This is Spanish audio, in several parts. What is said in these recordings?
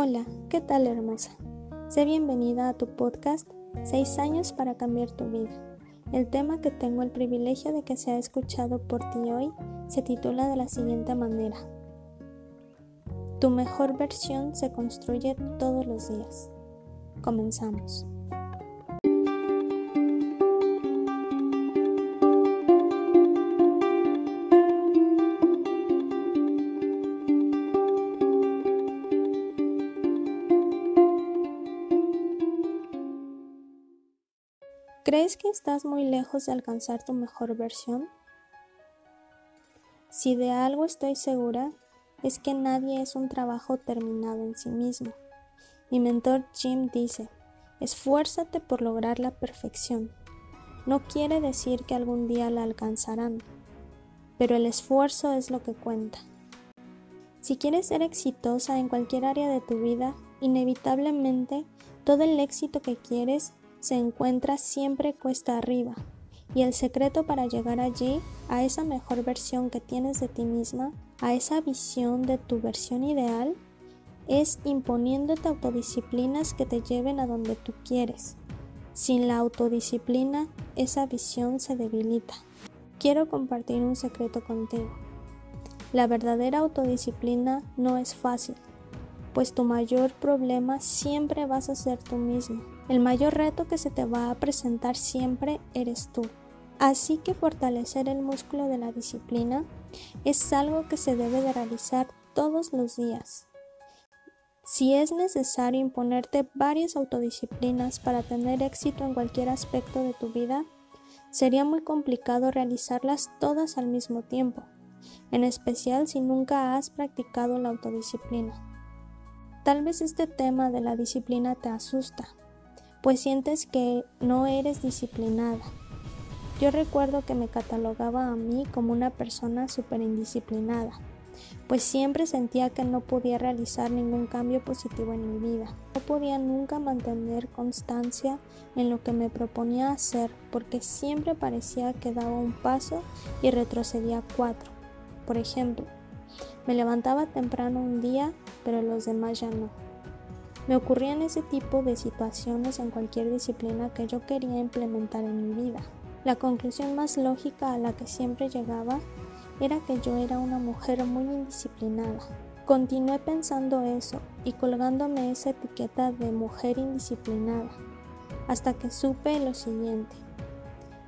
Hola, ¿qué tal hermosa? Sé bienvenida a tu podcast 6 años para cambiar tu vida. El tema que tengo el privilegio de que sea escuchado por ti hoy se titula de la siguiente manera. Tu mejor versión se construye todos los días. Comenzamos. ¿Crees que estás muy lejos de alcanzar tu mejor versión? Si de algo estoy segura, es que nadie es un trabajo terminado en sí mismo. Mi mentor Jim dice, esfuérzate por lograr la perfección. No quiere decir que algún día la alcanzarán, pero el esfuerzo es lo que cuenta. Si quieres ser exitosa en cualquier área de tu vida, inevitablemente todo el éxito que quieres se encuentra siempre cuesta arriba, y el secreto para llegar allí, a esa mejor versión que tienes de ti misma, a esa visión de tu versión ideal, es imponiéndote autodisciplinas que te lleven a donde tú quieres. Sin la autodisciplina, esa visión se debilita. Quiero compartir un secreto contigo. La verdadera autodisciplina no es fácil, pues tu mayor problema siempre vas a ser tú mismo. El mayor reto que se te va a presentar siempre eres tú. Así que fortalecer el músculo de la disciplina es algo que se debe de realizar todos los días. Si es necesario imponerte varias autodisciplinas para tener éxito en cualquier aspecto de tu vida, sería muy complicado realizarlas todas al mismo tiempo, en especial si nunca has practicado la autodisciplina. Tal vez este tema de la disciplina te asusta, pues sientes que no eres disciplinada. Yo recuerdo que me catalogaba a mí como una persona súper indisciplinada, pues siempre sentía que no podía realizar ningún cambio positivo en mi vida. No podía nunca mantener constancia en lo que me proponía hacer porque siempre parecía que daba un paso y retrocedía cuatro. Por ejemplo, me levantaba temprano un día, pero los demás ya no. Me ocurrían ese tipo de situaciones en cualquier disciplina que yo quería implementar en mi vida. La conclusión más lógica a la que siempre llegaba era que yo era una mujer muy indisciplinada. Continué pensando eso y colgándome esa etiqueta de mujer indisciplinada, hasta que supe lo siguiente.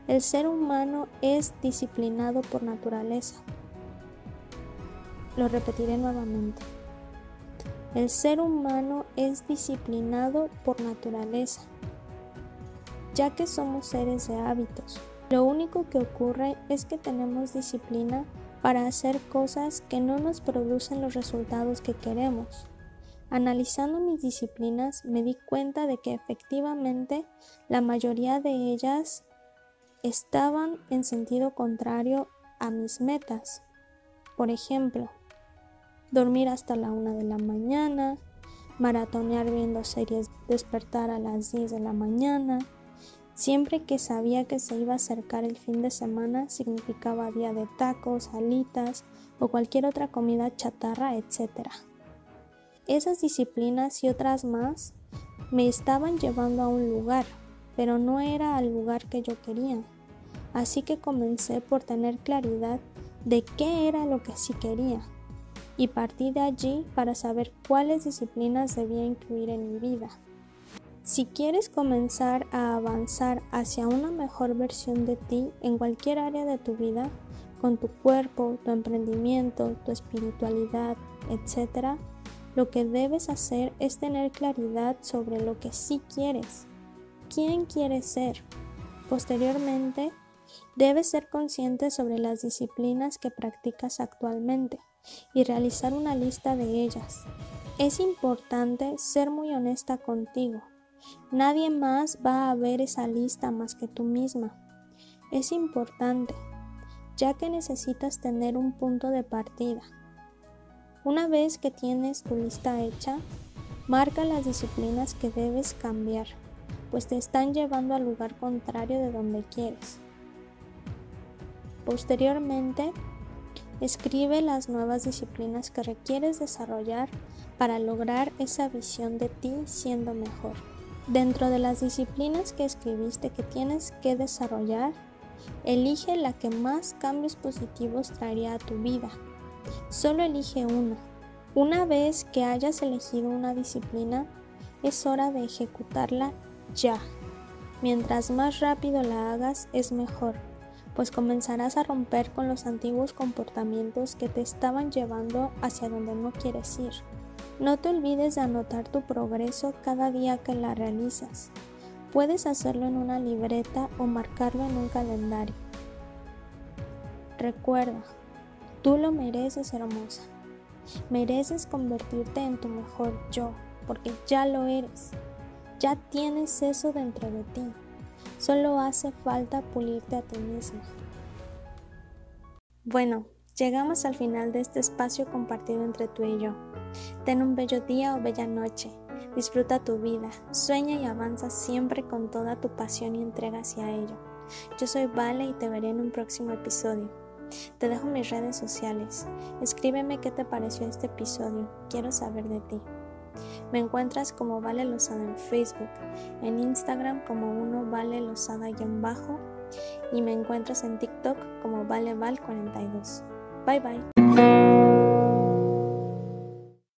El ser humano es disciplinado por naturaleza. Lo repetiré nuevamente. El ser humano es disciplinado por naturaleza, ya que somos seres de hábitos. Lo único que ocurre es que tenemos disciplina para hacer cosas que no nos producen los resultados que queremos. Analizando mis disciplinas me di cuenta de que efectivamente la mayoría de ellas estaban en sentido contrario a mis metas. Por ejemplo, dormir hasta la una de la mañana, maratonear viendo series, despertar a las 10 de la mañana. Siempre que sabía que se iba a acercar el fin de semana significaba día de tacos, alitas o cualquier otra comida chatarra, etc. Esas disciplinas y otras más me estaban llevando a un lugar, pero no era al lugar que yo quería. Así que comencé por tener claridad de qué era lo que sí quería y partí de allí para saber cuáles disciplinas debía incluir en mi vida. Si quieres comenzar a avanzar hacia una mejor versión de ti en cualquier área de tu vida, con tu cuerpo, tu emprendimiento, tu espiritualidad, etc., lo que debes hacer es tener claridad sobre lo que sí quieres. ¿Quién quieres ser? Posteriormente, debes ser consciente sobre las disciplinas que practicas actualmente y realizar una lista de ellas. Es importante ser muy honesta contigo. Nadie más va a ver esa lista más que tú misma. Es importante, ya que necesitas tener un punto de partida. Una vez que tienes tu lista hecha, marca las disciplinas que debes cambiar, pues te están llevando al lugar contrario de donde quieres. Posteriormente, Escribe las nuevas disciplinas que requieres desarrollar para lograr esa visión de ti siendo mejor. Dentro de las disciplinas que escribiste que tienes que desarrollar, elige la que más cambios positivos traería a tu vida. Solo elige una. Una vez que hayas elegido una disciplina, es hora de ejecutarla ya. Mientras más rápido la hagas, es mejor pues comenzarás a romper con los antiguos comportamientos que te estaban llevando hacia donde no quieres ir. No te olvides de anotar tu progreso cada día que la realizas. Puedes hacerlo en una libreta o marcarlo en un calendario. Recuerda, tú lo mereces hermosa. Mereces convertirte en tu mejor yo, porque ya lo eres. Ya tienes eso dentro de ti. Solo hace falta pulirte a ti mismo. Bueno, llegamos al final de este espacio compartido entre tú y yo. Ten un bello día o bella noche. Disfruta tu vida, sueña y avanza siempre con toda tu pasión y entrega hacia ello. Yo soy Vale y te veré en un próximo episodio. Te dejo mis redes sociales. Escríbeme qué te pareció este episodio. Quiero saber de ti. Me encuentras como Vale Lozada en Facebook, en Instagram como uno Vale Lozada-bajo y me encuentras en TikTok como ValeVal42. Bye bye.